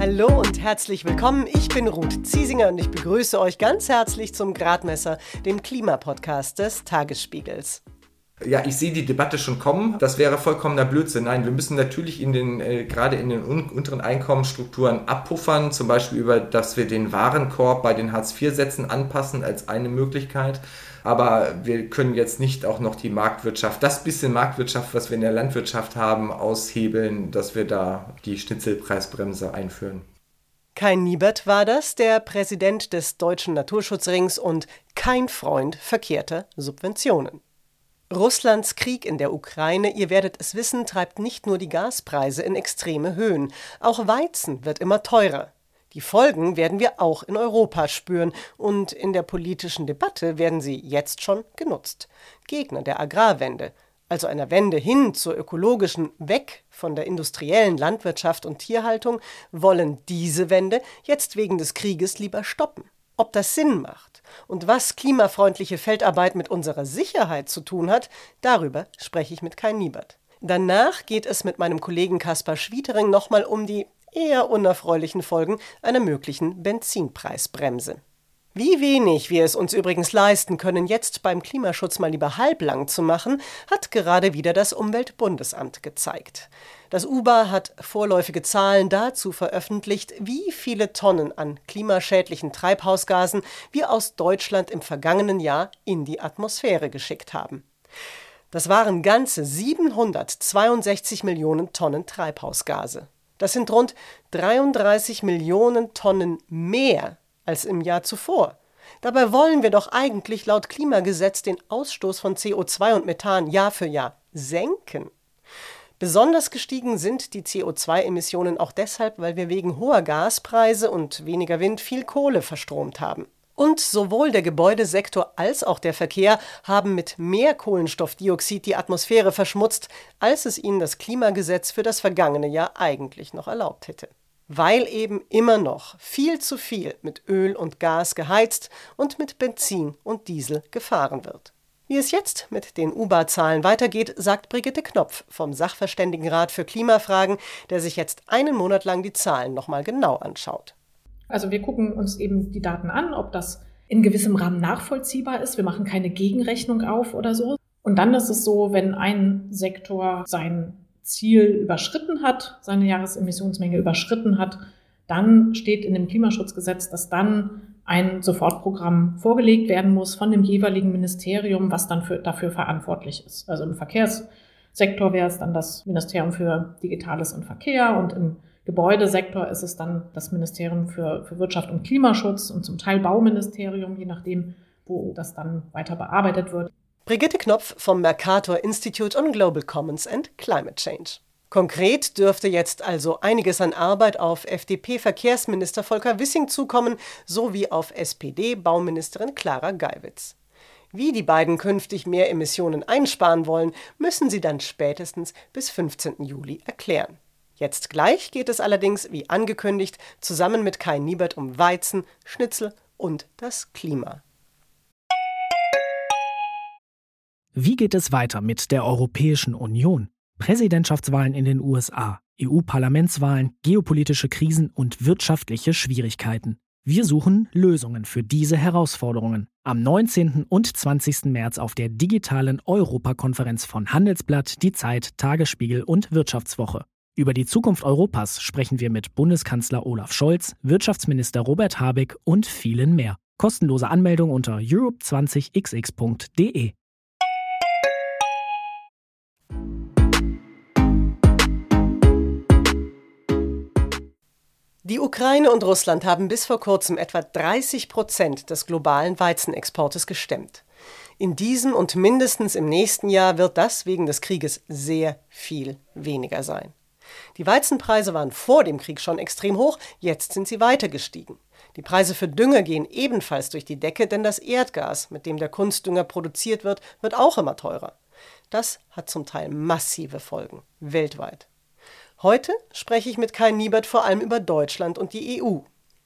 Hallo und herzlich willkommen. Ich bin Ruth Ziesinger und ich begrüße euch ganz herzlich zum Gradmesser, dem Klimapodcast des Tagesspiegels. Ja, ich sehe die Debatte schon kommen. Das wäre vollkommener Blödsinn. Nein, wir müssen natürlich in den, äh, gerade in den un unteren Einkommensstrukturen abpuffern, zum Beispiel über, dass wir den Warenkorb bei den Hartz-IV-Sätzen anpassen als eine Möglichkeit. Aber wir können jetzt nicht auch noch die Marktwirtschaft, das bisschen Marktwirtschaft, was wir in der Landwirtschaft haben, aushebeln, dass wir da die Schnitzelpreisbremse einführen. Kai Niebert war das, der Präsident des Deutschen Naturschutzrings und kein Freund verkehrter Subventionen. Russlands Krieg in der Ukraine, ihr werdet es wissen, treibt nicht nur die Gaspreise in extreme Höhen. Auch Weizen wird immer teurer. Die Folgen werden wir auch in Europa spüren und in der politischen Debatte werden sie jetzt schon genutzt. Gegner der Agrarwende, also einer Wende hin zur ökologischen, weg von der industriellen Landwirtschaft und Tierhaltung, wollen diese Wende jetzt wegen des Krieges lieber stoppen. Ob das Sinn macht und was klimafreundliche Feldarbeit mit unserer Sicherheit zu tun hat, darüber spreche ich mit Kai Niebert. Danach geht es mit meinem Kollegen Kaspar Schwietering nochmal um die eher unerfreulichen Folgen einer möglichen Benzinpreisbremse. Wie wenig wir es uns übrigens leisten können, jetzt beim Klimaschutz mal lieber halblang zu machen, hat gerade wieder das Umweltbundesamt gezeigt. Das UBA hat vorläufige Zahlen dazu veröffentlicht, wie viele Tonnen an klimaschädlichen Treibhausgasen wir aus Deutschland im vergangenen Jahr in die Atmosphäre geschickt haben. Das waren ganze 762 Millionen Tonnen Treibhausgase. Das sind rund 33 Millionen Tonnen mehr als im Jahr zuvor. Dabei wollen wir doch eigentlich laut Klimagesetz den Ausstoß von CO2 und Methan Jahr für Jahr senken. Besonders gestiegen sind die CO2-Emissionen auch deshalb, weil wir wegen hoher Gaspreise und weniger Wind viel Kohle verstromt haben. Und sowohl der Gebäudesektor als auch der Verkehr haben mit mehr Kohlenstoffdioxid die Atmosphäre verschmutzt, als es ihnen das Klimagesetz für das vergangene Jahr eigentlich noch erlaubt hätte weil eben immer noch viel zu viel mit Öl und Gas geheizt und mit Benzin und Diesel gefahren wird. Wie es jetzt mit den UBA-Zahlen weitergeht, sagt Brigitte Knopf vom Sachverständigenrat für Klimafragen, der sich jetzt einen Monat lang die Zahlen nochmal genau anschaut. Also wir gucken uns eben die Daten an, ob das in gewissem Rahmen nachvollziehbar ist. Wir machen keine Gegenrechnung auf oder so. Und dann ist es so, wenn ein Sektor sein Ziel überschritten hat, seine Jahresemissionsmenge überschritten hat, dann steht in dem Klimaschutzgesetz, dass dann ein Sofortprogramm vorgelegt werden muss von dem jeweiligen Ministerium, was dann für, dafür verantwortlich ist. Also im Verkehrssektor wäre es dann das Ministerium für Digitales und Verkehr und im Gebäudesektor ist es dann das Ministerium für, für Wirtschaft und Klimaschutz und zum Teil Bauministerium, je nachdem, wo das dann weiter bearbeitet wird. Brigitte Knopf vom Mercator Institute on Global Commons and Climate Change. Konkret dürfte jetzt also einiges an Arbeit auf FDP-Verkehrsminister Volker Wissing zukommen, sowie auf SPD-Bauministerin Clara Geiwitz. Wie die beiden künftig mehr Emissionen einsparen wollen, müssen sie dann spätestens bis 15. Juli erklären. Jetzt gleich geht es allerdings, wie angekündigt, zusammen mit Kai Niebert um Weizen, Schnitzel und das Klima. Wie geht es weiter mit der Europäischen Union? Präsidentschaftswahlen in den USA, EU-Parlamentswahlen, geopolitische Krisen und wirtschaftliche Schwierigkeiten. Wir suchen Lösungen für diese Herausforderungen. Am 19. und 20. März auf der digitalen Europakonferenz von Handelsblatt, Die Zeit, Tagesspiegel und Wirtschaftswoche. Über die Zukunft Europas sprechen wir mit Bundeskanzler Olaf Scholz, Wirtschaftsminister Robert Habeck und vielen mehr. Kostenlose Anmeldung unter europe20xx.de. Die Ukraine und Russland haben bis vor kurzem etwa 30 Prozent des globalen Weizenexportes gestemmt. In diesem und mindestens im nächsten Jahr wird das wegen des Krieges sehr viel weniger sein. Die Weizenpreise waren vor dem Krieg schon extrem hoch, jetzt sind sie weiter gestiegen. Die Preise für Dünger gehen ebenfalls durch die Decke, denn das Erdgas, mit dem der Kunstdünger produziert wird, wird auch immer teurer. Das hat zum Teil massive Folgen weltweit. Heute spreche ich mit Kai Niebert vor allem über Deutschland und die EU.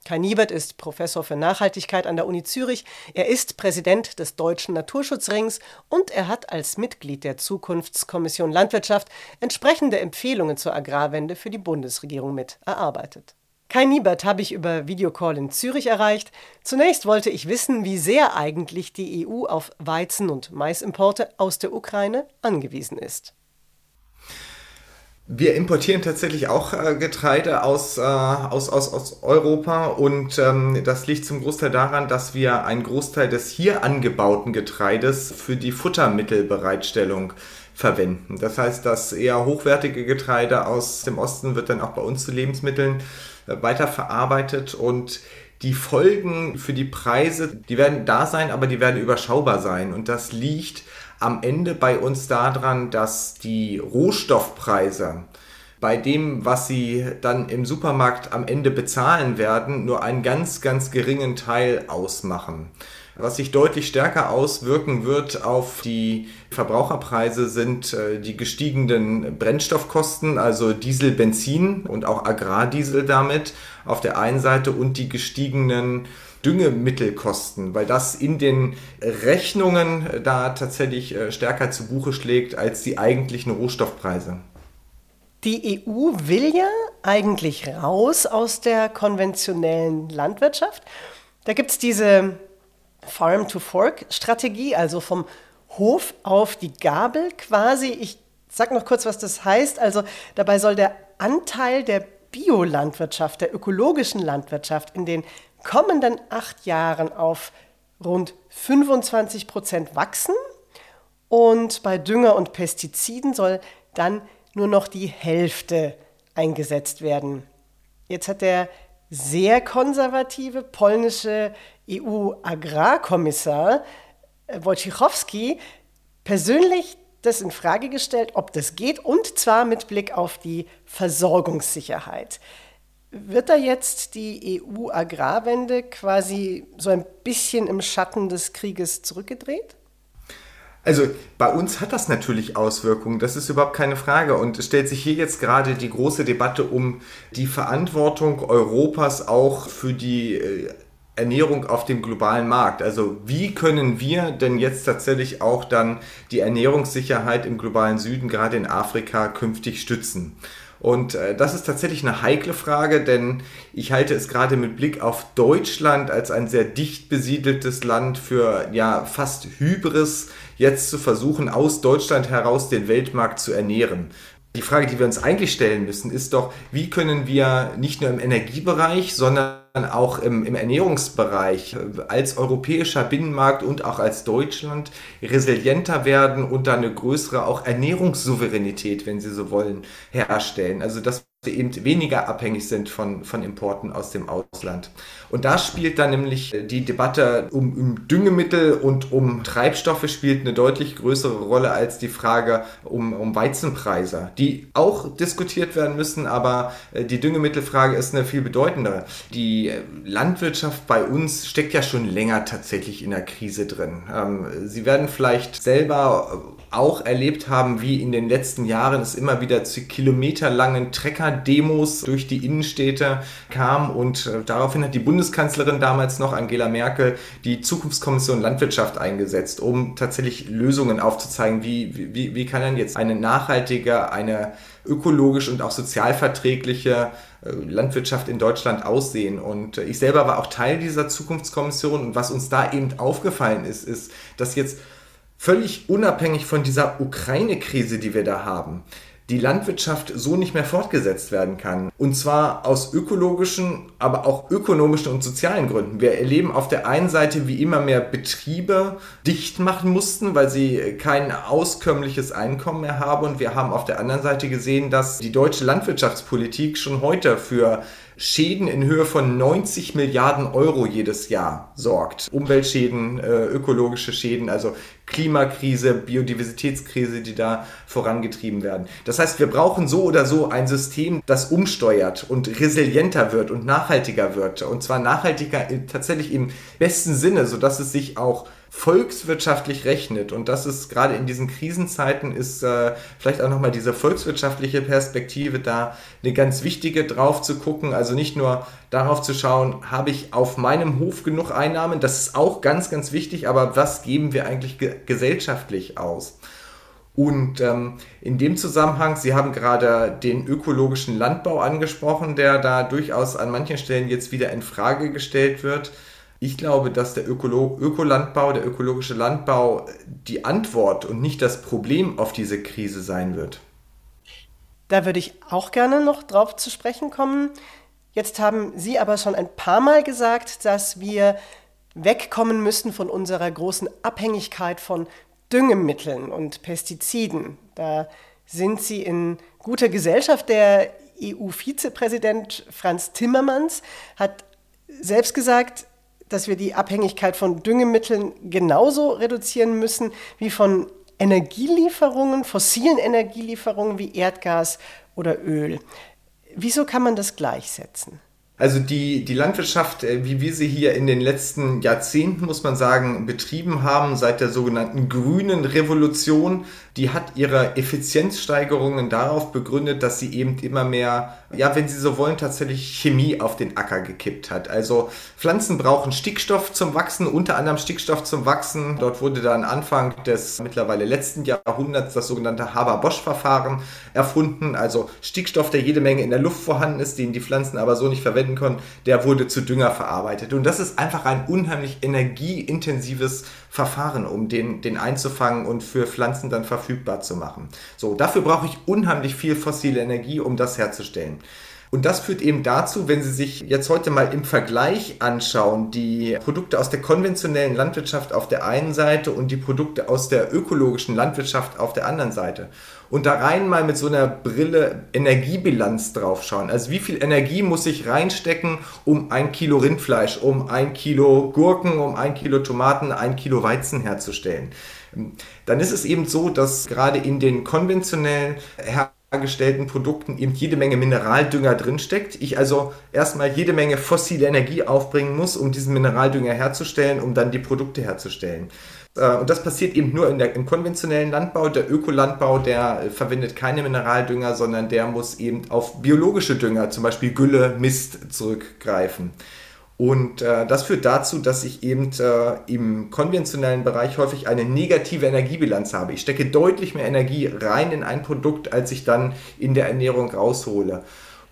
Kai Niebert ist Professor für Nachhaltigkeit an der Uni Zürich, er ist Präsident des Deutschen Naturschutzrings und er hat als Mitglied der Zukunftskommission Landwirtschaft entsprechende Empfehlungen zur Agrarwende für die Bundesregierung mit erarbeitet. Kai Niebert habe ich über Videocall in Zürich erreicht. Zunächst wollte ich wissen, wie sehr eigentlich die EU auf Weizen- und Maisimporte aus der Ukraine angewiesen ist. Wir importieren tatsächlich auch äh, Getreide aus, äh, aus, aus, aus Europa und ähm, das liegt zum Großteil daran, dass wir einen Großteil des hier angebauten Getreides für die Futtermittelbereitstellung verwenden. Das heißt, das eher hochwertige Getreide aus dem Osten wird dann auch bei uns zu Lebensmitteln äh, weiterverarbeitet und die Folgen für die Preise, die werden da sein, aber die werden überschaubar sein und das liegt am Ende bei uns daran, dass die Rohstoffpreise bei dem, was sie dann im Supermarkt am Ende bezahlen werden, nur einen ganz, ganz geringen Teil ausmachen. Was sich deutlich stärker auswirken wird auf die Verbraucherpreise sind äh, die gestiegenen Brennstoffkosten, also Diesel, Benzin und auch Agrardiesel damit auf der einen Seite und die gestiegenen Düngemittelkosten, weil das in den Rechnungen da tatsächlich äh, stärker zu Buche schlägt als die eigentlichen Rohstoffpreise. Die EU will ja eigentlich raus aus der konventionellen Landwirtschaft. Da gibt es diese Farm-to-Fork-Strategie, also vom Hof auf die Gabel quasi. Ich sage noch kurz, was das heißt. Also dabei soll der Anteil der Biolandwirtschaft, der ökologischen Landwirtschaft in den kommenden acht Jahren auf rund 25 Prozent wachsen und bei Dünger und Pestiziden soll dann nur noch die Hälfte eingesetzt werden. Jetzt hat der sehr konservative polnische EU-Agrarkommissar äh, Wojciechowski persönlich das in Frage gestellt, ob das geht, und zwar mit Blick auf die Versorgungssicherheit. Wird da jetzt die EU-Agrarwende quasi so ein bisschen im Schatten des Krieges zurückgedreht? Also bei uns hat das natürlich Auswirkungen, das ist überhaupt keine Frage. Und es stellt sich hier jetzt gerade die große Debatte um die Verantwortung Europas auch für die äh, Ernährung auf dem globalen Markt. Also wie können wir denn jetzt tatsächlich auch dann die Ernährungssicherheit im globalen Süden, gerade in Afrika, künftig stützen? Und äh, das ist tatsächlich eine heikle Frage, denn ich halte es gerade mit Blick auf Deutschland als ein sehr dicht besiedeltes Land für ja fast Hybris, jetzt zu versuchen, aus Deutschland heraus den Weltmarkt zu ernähren. Die Frage, die wir uns eigentlich stellen müssen, ist doch, wie können wir nicht nur im Energiebereich, sondern auch im, im Ernährungsbereich äh, als europäischer Binnenmarkt und auch als Deutschland resilienter werden und dann eine größere auch Ernährungssouveränität, wenn Sie so wollen, herstellen. Also dass wir eben weniger abhängig sind von, von Importen aus dem Ausland. Und da spielt dann nämlich die Debatte um, um Düngemittel und um Treibstoffe spielt eine deutlich größere Rolle als die Frage um, um Weizenpreise, die auch diskutiert werden müssen, aber äh, die Düngemittelfrage ist eine viel bedeutendere. Die Landwirtschaft bei uns steckt ja schon länger tatsächlich in der Krise drin. Ähm, Sie werden vielleicht selber auch erlebt haben, wie in den letzten Jahren es immer wieder zu kilometerlangen Trecker-Demos durch die Innenstädte kam und äh, daraufhin hat die Bundeskanzlerin damals noch, Angela Merkel, die Zukunftskommission Landwirtschaft eingesetzt, um tatsächlich Lösungen aufzuzeigen, wie, wie, wie kann denn jetzt eine nachhaltige, eine ökologisch und auch sozialverträgliche äh, Landwirtschaft in Deutschland aussehen. Und äh, ich selber war auch Teil dieser Zukunftskommission und was uns da eben aufgefallen ist, ist, dass jetzt völlig unabhängig von dieser Ukraine-Krise, die wir da haben, die Landwirtschaft so nicht mehr fortgesetzt werden kann. Und zwar aus ökologischen, aber auch ökonomischen und sozialen Gründen. Wir erleben auf der einen Seite, wie immer mehr Betriebe dicht machen mussten, weil sie kein auskömmliches Einkommen mehr haben. Und wir haben auf der anderen Seite gesehen, dass die deutsche Landwirtschaftspolitik schon heute für Schäden in Höhe von 90 Milliarden Euro jedes Jahr sorgt. Umweltschäden, äh, ökologische Schäden, also Klimakrise, Biodiversitätskrise, die da vorangetrieben werden. Das heißt, wir brauchen so oder so ein System, das umsteuert und resilienter wird und nachhaltiger wird. Und zwar nachhaltiger tatsächlich im besten Sinne, sodass es sich auch volkswirtschaftlich rechnet. Und das ist gerade in diesen Krisenzeiten ist äh, vielleicht auch nochmal diese volkswirtschaftliche Perspektive da eine ganz wichtige drauf zu gucken. Also nicht nur darauf zu schauen, habe ich auf meinem Hof genug Einnahmen, das ist auch ganz, ganz wichtig, aber was geben wir eigentlich ge gesellschaftlich aus? Und ähm, in dem Zusammenhang, Sie haben gerade den ökologischen Landbau angesprochen, der da durchaus an manchen Stellen jetzt wieder in Frage gestellt wird. Ich glaube, dass der Ökolo Ökolandbau, der ökologische Landbau die Antwort und nicht das Problem auf diese Krise sein wird. Da würde ich auch gerne noch drauf zu sprechen kommen. Jetzt haben Sie aber schon ein paar Mal gesagt, dass wir wegkommen müssen von unserer großen Abhängigkeit von Düngemitteln und Pestiziden. Da sind Sie in guter Gesellschaft. Der EU-Vizepräsident Franz Timmermans hat selbst gesagt, dass wir die Abhängigkeit von Düngemitteln genauso reduzieren müssen wie von Energielieferungen, fossilen Energielieferungen wie Erdgas oder Öl. Wieso kann man das gleichsetzen? Also die, die Landwirtschaft, äh, wie wir sie hier in den letzten Jahrzehnten, muss man sagen, betrieben haben, seit der sogenannten grünen Revolution, die hat ihre Effizienzsteigerungen darauf begründet, dass sie eben immer mehr, ja, wenn Sie so wollen, tatsächlich Chemie auf den Acker gekippt hat. Also Pflanzen brauchen Stickstoff zum Wachsen, unter anderem Stickstoff zum Wachsen. Dort wurde dann Anfang des mittlerweile letzten Jahrhunderts das sogenannte Haber-Bosch-Verfahren erfunden. Also Stickstoff, der jede Menge in der Luft vorhanden ist, den die Pflanzen aber so nicht verwenden können, der wurde zu Dünger verarbeitet. Und das ist einfach ein unheimlich energieintensives Verfahren, um den, den einzufangen und für Pflanzen dann verfügbar zu machen. So, dafür brauche ich unheimlich viel fossile Energie, um das herzustellen. Und das führt eben dazu, wenn Sie sich jetzt heute mal im Vergleich anschauen, die Produkte aus der konventionellen Landwirtschaft auf der einen Seite und die Produkte aus der ökologischen Landwirtschaft auf der anderen Seite. Und da rein mal mit so einer Brille Energiebilanz draufschauen. Also wie viel Energie muss ich reinstecken, um ein Kilo Rindfleisch, um ein Kilo Gurken, um ein Kilo Tomaten, ein Kilo Weizen herzustellen. Dann ist es eben so, dass gerade in den konventionellen hergestellten Produkten eben jede Menge Mineraldünger drinsteckt. Ich also erstmal jede Menge fossile Energie aufbringen muss, um diesen Mineraldünger herzustellen, um dann die Produkte herzustellen. Äh, und das passiert eben nur der, im konventionellen Landbau. Der Ökolandbau, der äh, verwendet keine Mineraldünger, sondern der muss eben auf biologische Dünger, zum Beispiel Gülle, Mist, zurückgreifen. Und äh, das führt dazu, dass ich eben äh, im konventionellen Bereich häufig eine negative Energiebilanz habe. Ich stecke deutlich mehr Energie rein in ein Produkt, als ich dann in der Ernährung raushole.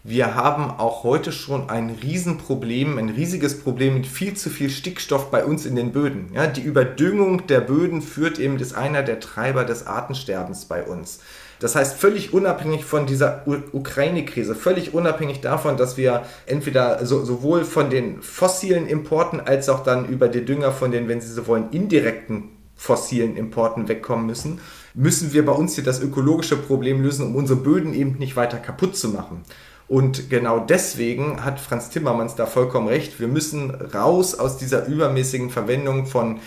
Wir haben auch heute schon ein Riesenproblem, ein riesiges Problem mit viel zu viel Stickstoff bei uns in den Böden. Ja, die Überdüngung der Böden führt eben, ist einer der Treiber des Artensterbens bei uns. Das heißt, völlig unabhängig von dieser Ukraine-Krise, völlig unabhängig davon, dass wir entweder so, sowohl von den fossilen Importen als auch dann über die Dünger von den, wenn Sie so wollen, indirekten fossilen Importen wegkommen müssen, müssen wir bei uns hier das ökologische Problem lösen, um unsere Böden eben nicht weiter kaputt zu machen. Und genau deswegen hat Franz Timmermans da vollkommen recht. Wir müssen raus aus dieser übermäßigen Verwendung von,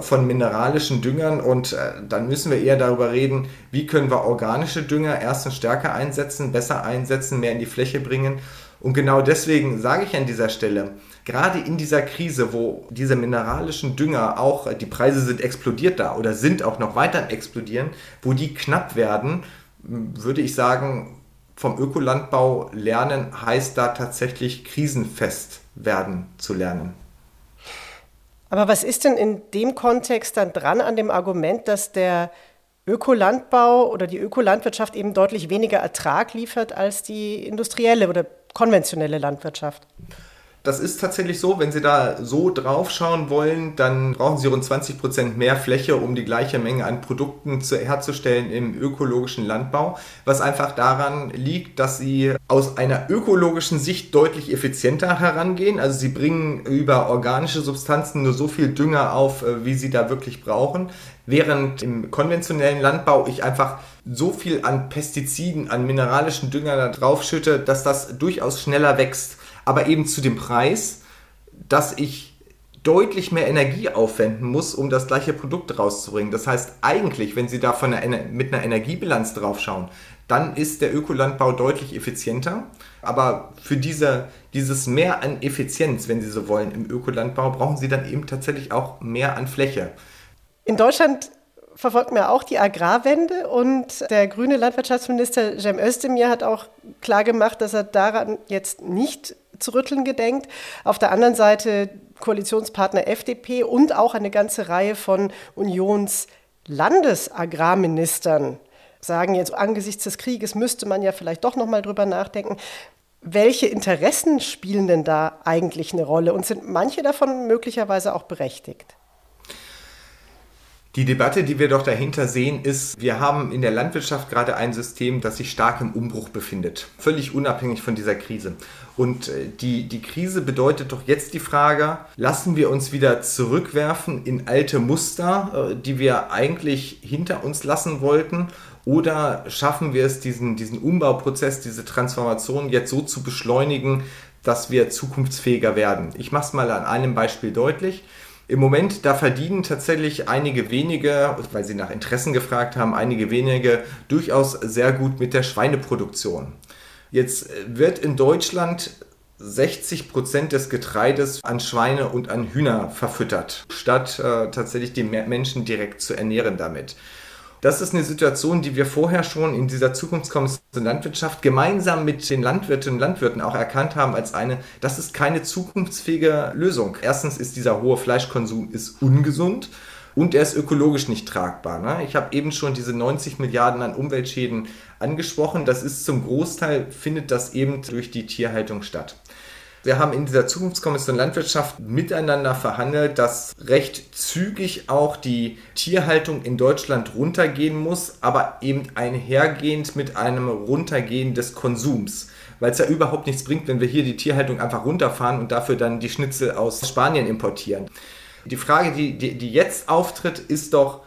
von mineralischen Düngern und äh, dann müssen wir eher darüber reden, wie können wir organische Dünger erstens stärker einsetzen, besser einsetzen, mehr in die Fläche bringen. Und genau deswegen sage ich an dieser Stelle, gerade in dieser Krise, wo diese mineralischen Dünger auch, die Preise sind explodiert da oder sind auch noch weiter explodieren, wo die knapp werden, würde ich sagen, vom Ökolandbau lernen heißt da tatsächlich krisenfest werden zu lernen. Aber was ist denn in dem Kontext dann dran an dem Argument, dass der Ökolandbau oder die Ökolandwirtschaft eben deutlich weniger Ertrag liefert als die industrielle oder konventionelle Landwirtschaft? Das ist tatsächlich so, wenn Sie da so drauf schauen wollen, dann brauchen Sie rund 20 Prozent mehr Fläche, um die gleiche Menge an Produkten zu, herzustellen im ökologischen Landbau, was einfach daran liegt, dass Sie aus einer ökologischen Sicht deutlich effizienter herangehen. Also Sie bringen über organische Substanzen nur so viel Dünger auf, äh, wie Sie da wirklich brauchen, während im konventionellen Landbau ich einfach so viel an Pestiziden, an mineralischen Dünger da drauf schütte, dass das durchaus schneller wächst aber eben zu dem Preis, dass ich deutlich mehr Energie aufwenden muss, um das gleiche Produkt rauszubringen. Das heißt, eigentlich, wenn Sie da von einer, mit einer Energiebilanz drauf schauen, dann ist der Ökolandbau deutlich effizienter. Aber für diese, dieses Mehr an Effizienz, wenn Sie so wollen, im Ökolandbau, brauchen Sie dann eben tatsächlich auch mehr an Fläche. In Deutschland verfolgt man auch die Agrarwende und der grüne Landwirtschaftsminister Cem Özdemir hat auch klar gemacht, dass er daran jetzt nicht zu rütteln gedenkt. Auf der anderen Seite Koalitionspartner FDP und auch eine ganze Reihe von Unions Landesagrarministern sagen jetzt angesichts des Krieges müsste man ja vielleicht doch noch mal drüber nachdenken. Welche Interessen spielen denn da eigentlich eine Rolle und sind manche davon möglicherweise auch berechtigt? Die Debatte, die wir doch dahinter sehen, ist, wir haben in der Landwirtschaft gerade ein System, das sich stark im Umbruch befindet, völlig unabhängig von dieser Krise. Und äh, die, die Krise bedeutet doch jetzt die Frage, lassen wir uns wieder zurückwerfen in alte Muster, äh, die wir eigentlich hinter uns lassen wollten, oder schaffen wir es, diesen, diesen Umbauprozess, diese Transformation jetzt so zu beschleunigen, dass wir zukunftsfähiger werden? Ich mache es mal an einem Beispiel deutlich. Im Moment, da verdienen tatsächlich einige wenige, weil sie nach Interessen gefragt haben, einige wenige durchaus sehr gut mit der Schweineproduktion. Jetzt wird in Deutschland 60 Prozent des Getreides an Schweine und an Hühner verfüttert, statt äh, tatsächlich die Menschen direkt zu ernähren damit. Das ist eine Situation, die wir vorher schon in dieser Zukunftskommission Landwirtschaft gemeinsam mit den Landwirtinnen und Landwirten auch erkannt haben als eine, das ist keine zukunftsfähige Lösung. Erstens ist dieser hohe Fleischkonsum ist ungesund und er ist ökologisch nicht tragbar. Ne? Ich habe eben schon diese 90 Milliarden an Umweltschäden angesprochen. Das ist zum Großteil, findet das eben durch die Tierhaltung statt. Wir haben in dieser Zukunftskommission Landwirtschaft miteinander verhandelt, dass recht zügig auch die Tierhaltung in Deutschland runtergehen muss, aber eben einhergehend mit einem Runtergehen des Konsums weil es ja überhaupt nichts bringt, wenn wir hier die Tierhaltung einfach runterfahren und dafür dann die Schnitzel aus Spanien importieren. Die Frage, die, die, die jetzt auftritt, ist doch,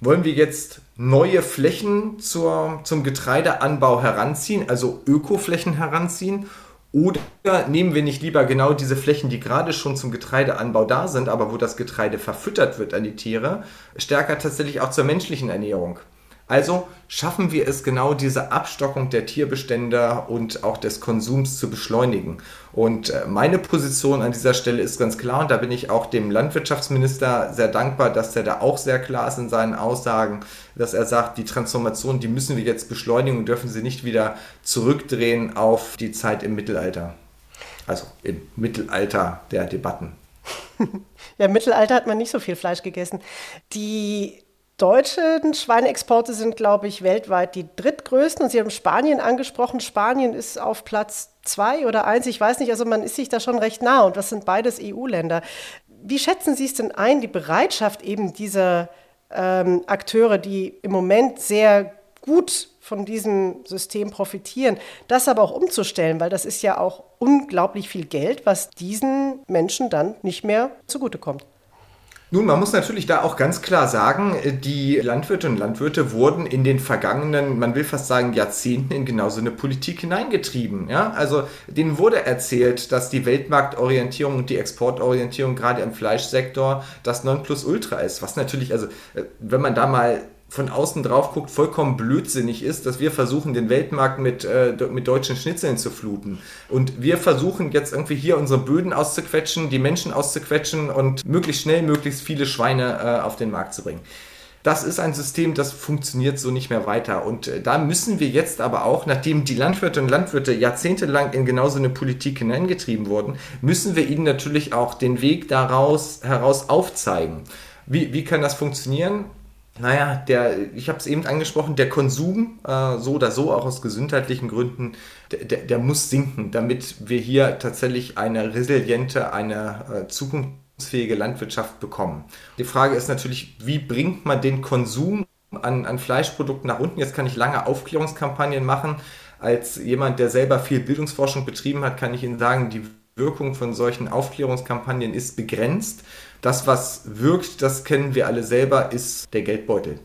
wollen wir jetzt neue Flächen zur, zum Getreideanbau heranziehen, also Ökoflächen heranziehen, oder nehmen wir nicht lieber genau diese Flächen, die gerade schon zum Getreideanbau da sind, aber wo das Getreide verfüttert wird an die Tiere, stärker tatsächlich auch zur menschlichen Ernährung? Also schaffen wir es genau, diese Abstockung der Tierbestände und auch des Konsums zu beschleunigen. Und äh, meine Position an dieser Stelle ist ganz klar und da bin ich auch dem Landwirtschaftsminister sehr dankbar, dass er da auch sehr klar ist in seinen Aussagen, dass er sagt, die Transformation, die müssen wir jetzt beschleunigen und dürfen sie nicht wieder zurückdrehen auf die Zeit im Mittelalter. Also im Mittelalter der Debatten. Ja, im Mittelalter hat man nicht so viel Fleisch gegessen. Die deutschen Schweineexporte sind, glaube ich, weltweit die drittgrößten. Und Sie haben Spanien angesprochen. Spanien ist auf Platz zwei oder eins, ich weiß nicht. Also man ist sich da schon recht nah. Und das sind beides EU-Länder. Wie schätzen Sie es denn ein, die Bereitschaft eben dieser ähm, Akteure, die im Moment sehr gut von diesem System profitieren, das aber auch umzustellen, weil das ist ja auch unglaublich viel Geld, was diesen Menschen dann nicht mehr zugutekommt. Nun, man muss natürlich da auch ganz klar sagen, die Landwirte und Landwirte wurden in den vergangenen, man will fast sagen, Jahrzehnten in genau so eine Politik hineingetrieben. Ja? Also denen wurde erzählt, dass die Weltmarktorientierung und die Exportorientierung gerade im Fleischsektor das Nonplusultra ist. Was natürlich, also äh, wenn man da mal von außen drauf guckt, vollkommen blödsinnig ist, dass wir versuchen, den Weltmarkt mit, äh, mit deutschen Schnitzeln zu fluten. Und wir versuchen jetzt irgendwie hier unsere Böden auszuquetschen, die Menschen auszuquetschen und möglichst schnell möglichst viele Schweine äh, auf den Markt zu bringen. Das ist ein System, das funktioniert so nicht mehr weiter. Und äh, da müssen wir jetzt aber auch, nachdem die Landwirte und Landwirte jahrzehntelang in genau so eine Politik hineingetrieben wurden, müssen wir ihnen natürlich auch den Weg daraus heraus aufzeigen. Wie, wie kann das funktionieren? Naja, der, ich habe es eben angesprochen, der Konsum, äh, so oder so, auch aus gesundheitlichen Gründen, der, der, der, muss sinken, damit wir hier tatsächlich eine resiliente, eine äh, zukunftsfähige Landwirtschaft bekommen. Die Frage ist natürlich, wie bringt man den Konsum an, an Fleischprodukten nach unten? Jetzt kann ich lange Aufklärungskampagnen machen. Als jemand, der selber viel Bildungsforschung betrieben hat, kann ich Ihnen sagen, die Wirkung von solchen Aufklärungskampagnen ist begrenzt. Das, was wirkt, das kennen wir alle selber, ist der Geldbeutel.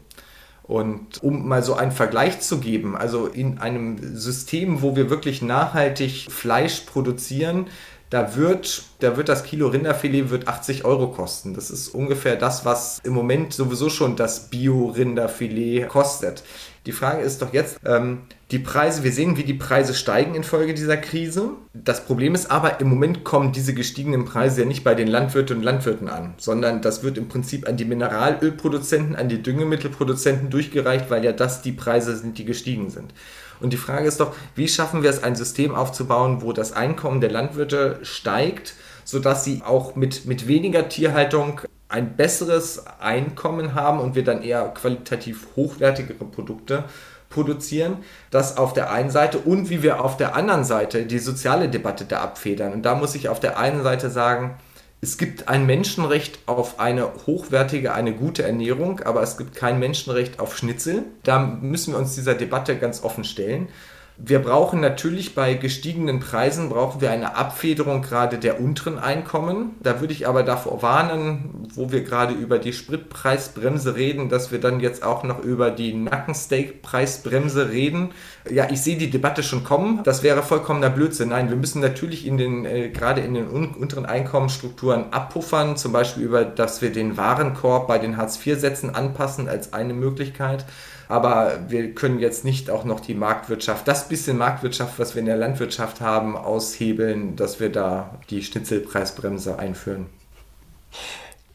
Und um mal so einen Vergleich zu geben, also in einem System, wo wir wirklich nachhaltig Fleisch produzieren, da wird, da wird das Kilo Rinderfilet wird 80 Euro kosten. Das ist ungefähr das, was im Moment sowieso schon das Bio-Rinderfilet kostet. Die Frage ist doch jetzt, ähm, die Preise, wir sehen, wie die Preise steigen infolge dieser Krise. Das Problem ist aber, im Moment kommen diese gestiegenen Preise ja nicht bei den Landwirten und Landwirten an, sondern das wird im Prinzip an die Mineralölproduzenten, an die Düngemittelproduzenten durchgereicht, weil ja das die Preise sind, die gestiegen sind. Und die Frage ist doch, wie schaffen wir es, ein System aufzubauen, wo das Einkommen der Landwirte steigt, sodass sie auch mit, mit weniger Tierhaltung ein besseres Einkommen haben und wir dann eher qualitativ hochwertigere Produkte produzieren. Das auf der einen Seite und wie wir auf der anderen Seite die soziale Debatte da abfedern. Und da muss ich auf der einen Seite sagen, es gibt ein Menschenrecht auf eine hochwertige, eine gute Ernährung, aber es gibt kein Menschenrecht auf Schnitzel. Da müssen wir uns dieser Debatte ganz offen stellen. Wir brauchen natürlich bei gestiegenen Preisen brauchen wir eine Abfederung gerade der unteren Einkommen. Da würde ich aber davor warnen, wo wir gerade über die Spritpreisbremse reden, dass wir dann jetzt auch noch über die Nackensteak-Preisbremse reden. Ja, ich sehe die Debatte schon kommen. Das wäre vollkommener Blödsinn. Nein, wir müssen natürlich in den, äh, gerade in den unteren Einkommensstrukturen abpuffern, zum Beispiel über, dass wir den Warenkorb bei den Hartz-IV-Sätzen anpassen als eine Möglichkeit aber wir können jetzt nicht auch noch die Marktwirtschaft, das bisschen Marktwirtschaft, was wir in der Landwirtschaft haben, aushebeln, dass wir da die Schnitzelpreisbremse einführen.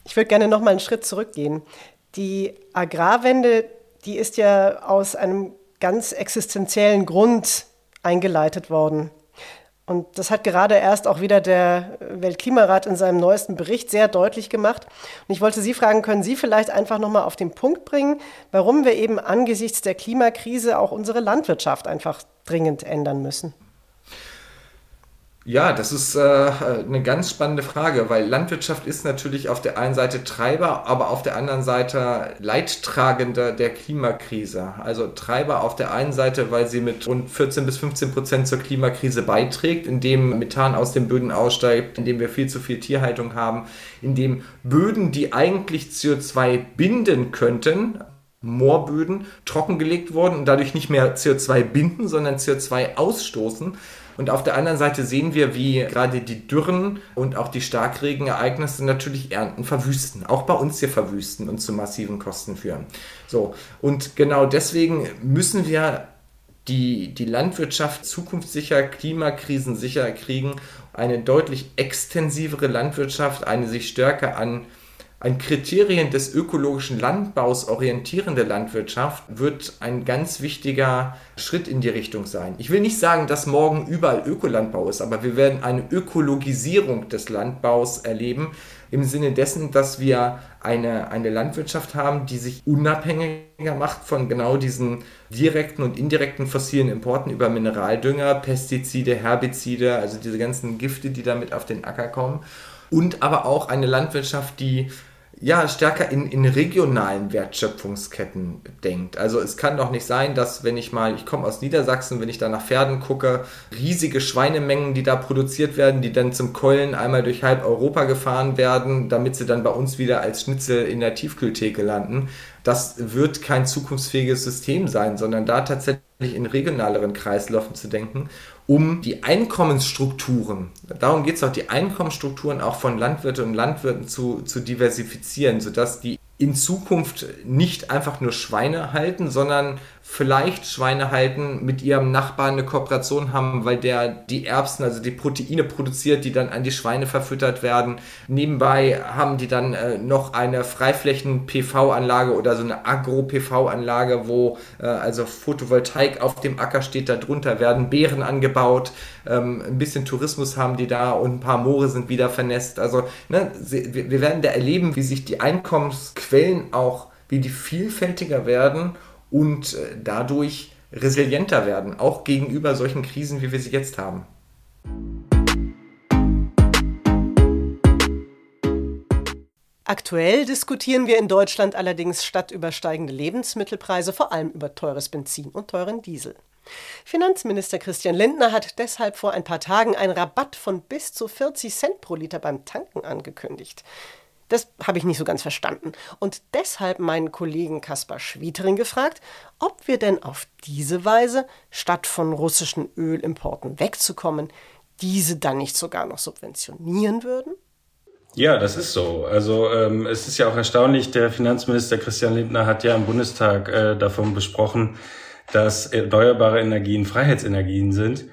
Ich würde gerne noch mal einen Schritt zurückgehen. Die Agrarwende, die ist ja aus einem ganz existenziellen Grund eingeleitet worden. Und das hat gerade erst auch wieder der Weltklimarat in seinem neuesten Bericht sehr deutlich gemacht. Und ich wollte Sie fragen, können Sie vielleicht einfach nochmal auf den Punkt bringen, warum wir eben angesichts der Klimakrise auch unsere Landwirtschaft einfach dringend ändern müssen? Ja, das ist äh, eine ganz spannende Frage, weil Landwirtschaft ist natürlich auf der einen Seite Treiber, aber auf der anderen Seite Leidtragender der Klimakrise. Also Treiber auf der einen Seite, weil sie mit rund 14 bis 15 Prozent zur Klimakrise beiträgt, indem Methan aus den Böden aussteigt, indem wir viel zu viel Tierhaltung haben, indem Böden, die eigentlich CO2 binden könnten, Moorböden trockengelegt wurden und dadurch nicht mehr CO2 binden, sondern CO2 ausstoßen. Und auf der anderen Seite sehen wir, wie gerade die Dürren und auch die Starkregenereignisse natürlich Ernten verwüsten, auch bei uns hier verwüsten und zu massiven Kosten führen. So, und genau deswegen müssen wir die, die Landwirtschaft zukunftssicher, klimakrisensicher kriegen, eine deutlich extensivere Landwirtschaft, eine sich stärker an ein Kriterien des ökologischen Landbaus orientierende Landwirtschaft wird ein ganz wichtiger Schritt in die Richtung sein. Ich will nicht sagen, dass morgen überall Ökolandbau ist, aber wir werden eine Ökologisierung des Landbaus erleben, im Sinne dessen, dass wir eine, eine Landwirtschaft haben, die sich unabhängiger macht von genau diesen direkten und indirekten fossilen Importen über Mineraldünger, Pestizide, Herbizide, also diese ganzen Gifte, die damit auf den Acker kommen und aber auch eine Landwirtschaft, die ja, stärker in, in regionalen Wertschöpfungsketten denkt. Also es kann doch nicht sein, dass wenn ich mal, ich komme aus Niedersachsen, wenn ich da nach Pferden gucke, riesige Schweinemengen, die da produziert werden, die dann zum Keulen einmal durch halb Europa gefahren werden, damit sie dann bei uns wieder als Schnitzel in der Tiefkühltheke landen. Das wird kein zukunftsfähiges System sein, sondern da tatsächlich in regionaleren Kreisläufen zu denken um die Einkommensstrukturen, darum geht es auch, die Einkommensstrukturen auch von Landwirten und Landwirten zu, zu diversifizieren, sodass die in Zukunft nicht einfach nur Schweine halten, sondern vielleicht Schweine halten, mit ihrem Nachbarn eine Kooperation haben, weil der die Erbsen, also die Proteine produziert, die dann an die Schweine verfüttert werden. Nebenbei haben die dann äh, noch eine Freiflächen-PV-Anlage oder so eine Agro-PV-Anlage, wo äh, also Photovoltaik auf dem Acker steht, darunter werden Beeren angebaut, ähm, ein bisschen Tourismus haben die da und ein paar Moore sind wieder vernässt. Also ne, wir werden da erleben, wie sich die Einkommensquellen auch, wie die vielfältiger werden und äh, dadurch resilienter werden, auch gegenüber solchen Krisen, wie wir sie jetzt haben. Aktuell diskutieren wir in Deutschland allerdings statt über steigende Lebensmittelpreise vor allem über teures Benzin und teuren Diesel. Finanzminister Christian Lindner hat deshalb vor ein paar Tagen einen Rabatt von bis zu 40 Cent pro Liter beim Tanken angekündigt. Das habe ich nicht so ganz verstanden. Und deshalb meinen Kollegen Kaspar Schwietering gefragt, ob wir denn auf diese Weise, statt von russischen Ölimporten wegzukommen, diese dann nicht sogar noch subventionieren würden? Ja, das ist so. Also ähm, es ist ja auch erstaunlich, der Finanzminister Christian Lindner hat ja im Bundestag äh, davon besprochen, dass erneuerbare Energien Freiheitsenergien sind.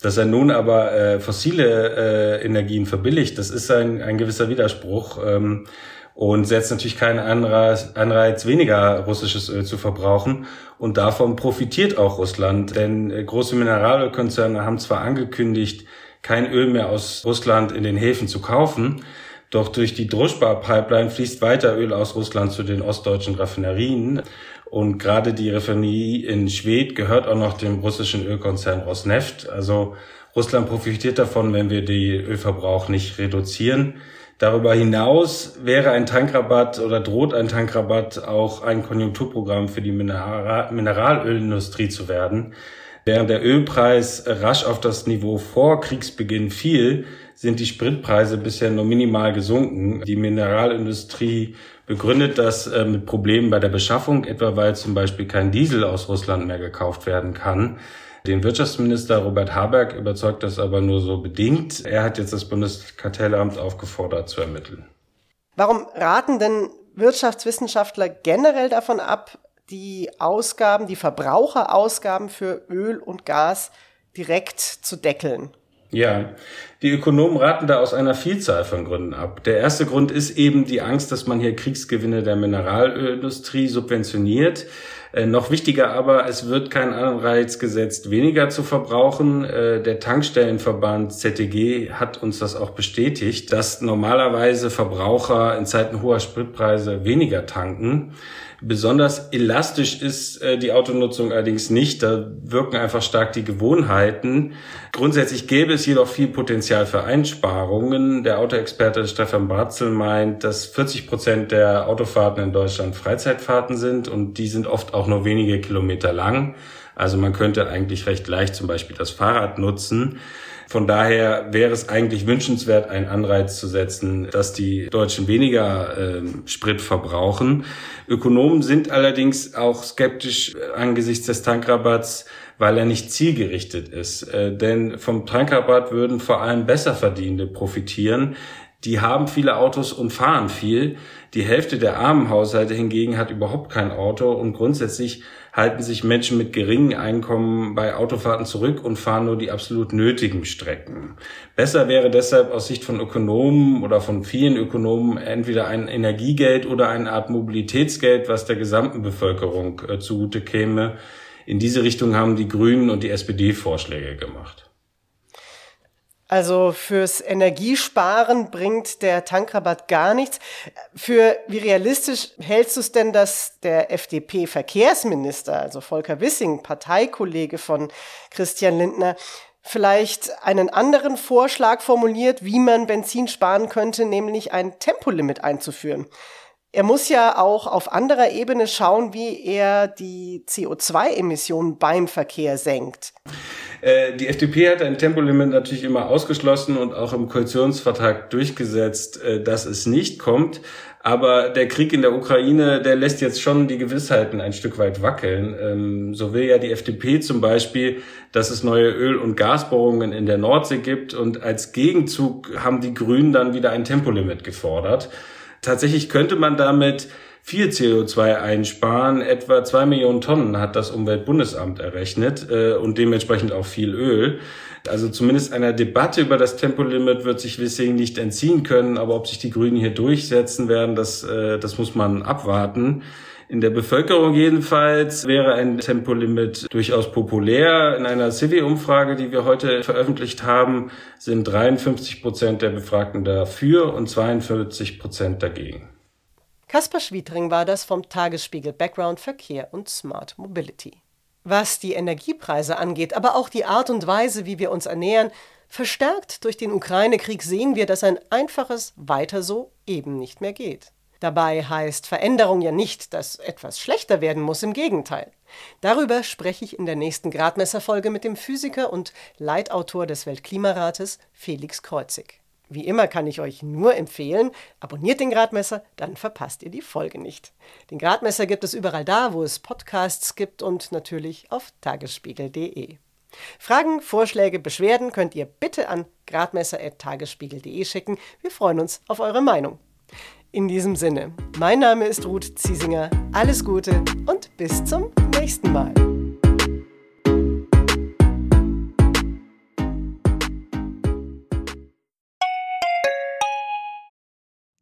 Dass er nun aber äh, fossile äh, Energien verbilligt, das ist ein, ein gewisser Widerspruch ähm, und setzt natürlich keinen Anreiz, Anreiz, weniger russisches Öl zu verbrauchen. Und davon profitiert auch Russland, denn äh, große Mineralölkonzerne haben zwar angekündigt, kein Öl mehr aus Russland in den Häfen zu kaufen, Doch durch die Druschba-Pipeline fließt weiter Öl aus Russland zu den ostdeutschen Raffinerien. Und gerade die Raffinerie in Schwedt gehört auch noch dem russischen Ölkonzern Rosneft. Also Russland profitiert davon, wenn wir den Ölverbrauch nicht reduzieren. Darüber hinaus wäre ein Tankrabatt oder droht ein Tankrabatt auch ein Konjunkturprogramm für die Mineral Mineralölindustrie zu werden. Während der Ölpreis rasch auf das Niveau vor Kriegsbeginn fiel, sind die Spritpreise bisher nur minimal gesunken. Die Mineralindustrie begründet das äh, mit Problemen bei der Beschaffung, etwa weil zum Beispiel kein Diesel aus Russland mehr gekauft werden kann. Den Wirtschaftsminister Robert Habeck überzeugt das aber nur so bedingt. Er hat jetzt das Bundeskartellamt aufgefordert zu ermitteln. Warum raten denn Wirtschaftswissenschaftler generell davon ab, die Ausgaben, die Verbraucherausgaben für Öl und Gas direkt zu deckeln. Ja, die Ökonomen raten da aus einer Vielzahl von Gründen ab. Der erste Grund ist eben die Angst, dass man hier Kriegsgewinne der Mineralölindustrie subventioniert. Äh, noch wichtiger aber, es wird kein Anreiz gesetzt, weniger zu verbrauchen. Äh, der Tankstellenverband ZTG hat uns das auch bestätigt, dass normalerweise Verbraucher in Zeiten hoher Spritpreise weniger tanken. Besonders elastisch ist äh, die Autonutzung allerdings nicht. Da wirken einfach stark die Gewohnheiten. Grundsätzlich gäbe es jedoch viel Potenzial für Einsparungen. Der Autoexperte Stefan Bratzel meint, dass 40 Prozent der Autofahrten in Deutschland Freizeitfahrten sind und die sind oft auch nur wenige Kilometer lang. Also man könnte eigentlich recht leicht zum Beispiel das Fahrrad nutzen. Von daher wäre es eigentlich wünschenswert, einen Anreiz zu setzen, dass die Deutschen weniger äh, Sprit verbrauchen. Ökonomen sind allerdings auch skeptisch angesichts des Tankrabatts, weil er nicht zielgerichtet ist. Äh, denn vom Tankrabatt würden vor allem Besserverdienende profitieren. Die haben viele Autos und fahren viel. Die Hälfte der armen Haushalte hingegen hat überhaupt kein Auto und grundsätzlich halten sich Menschen mit geringen Einkommen bei Autofahrten zurück und fahren nur die absolut nötigen Strecken. Besser wäre deshalb aus Sicht von Ökonomen oder von vielen Ökonomen entweder ein Energiegeld oder eine Art Mobilitätsgeld, was der gesamten Bevölkerung äh, zugute käme. In diese Richtung haben die Grünen und die SPD Vorschläge gemacht. Also fürs Energiesparen bringt der Tankrabatt gar nichts. Für wie realistisch hältst du es denn, dass der FDP-Verkehrsminister, also Volker Wissing, Parteikollege von Christian Lindner, vielleicht einen anderen Vorschlag formuliert, wie man Benzin sparen könnte, nämlich ein Tempolimit einzuführen? Er muss ja auch auf anderer Ebene schauen, wie er die CO2-Emissionen beim Verkehr senkt. Äh, die FDP hat ein Tempolimit natürlich immer ausgeschlossen und auch im Koalitionsvertrag durchgesetzt, äh, dass es nicht kommt. Aber der Krieg in der Ukraine, der lässt jetzt schon die Gewissheiten ein Stück weit wackeln. Ähm, so will ja die FDP zum Beispiel, dass es neue Öl- und Gasbohrungen in der Nordsee gibt. Und als Gegenzug haben die Grünen dann wieder ein Tempolimit gefordert. Tatsächlich könnte man damit viel CO2 einsparen. Etwa zwei Millionen Tonnen hat das Umweltbundesamt errechnet äh, und dementsprechend auch viel Öl. Also zumindest einer Debatte über das Tempolimit wird sich Wissing nicht entziehen können, aber ob sich die Grünen hier durchsetzen werden, das, äh, das muss man abwarten. In der Bevölkerung jedenfalls wäre ein Tempolimit durchaus populär. In einer Civi-Umfrage, die wir heute veröffentlicht haben, sind 53 Prozent der Befragten dafür und 42 Prozent dagegen. Kaspar Schwiedring war das vom Tagesspiegel Background Verkehr und Smart Mobility. Was die Energiepreise angeht, aber auch die Art und Weise, wie wir uns ernähren, verstärkt durch den Ukraine-Krieg sehen wir, dass ein einfaches Weiter so eben nicht mehr geht. Dabei heißt Veränderung ja nicht, dass etwas schlechter werden muss, im Gegenteil. Darüber spreche ich in der nächsten Gradmesserfolge mit dem Physiker und Leitautor des Weltklimarates Felix Kreuzig. Wie immer kann ich euch nur empfehlen, abonniert den Gradmesser, dann verpasst ihr die Folge nicht. Den Gradmesser gibt es überall da, wo es Podcasts gibt und natürlich auf tagesspiegel.de. Fragen, Vorschläge, Beschwerden könnt ihr bitte an gradmesser.tagesspiegel.de schicken. Wir freuen uns auf eure Meinung. In diesem Sinne, mein Name ist Ruth Ziesinger. Alles Gute und bis zum nächsten Mal.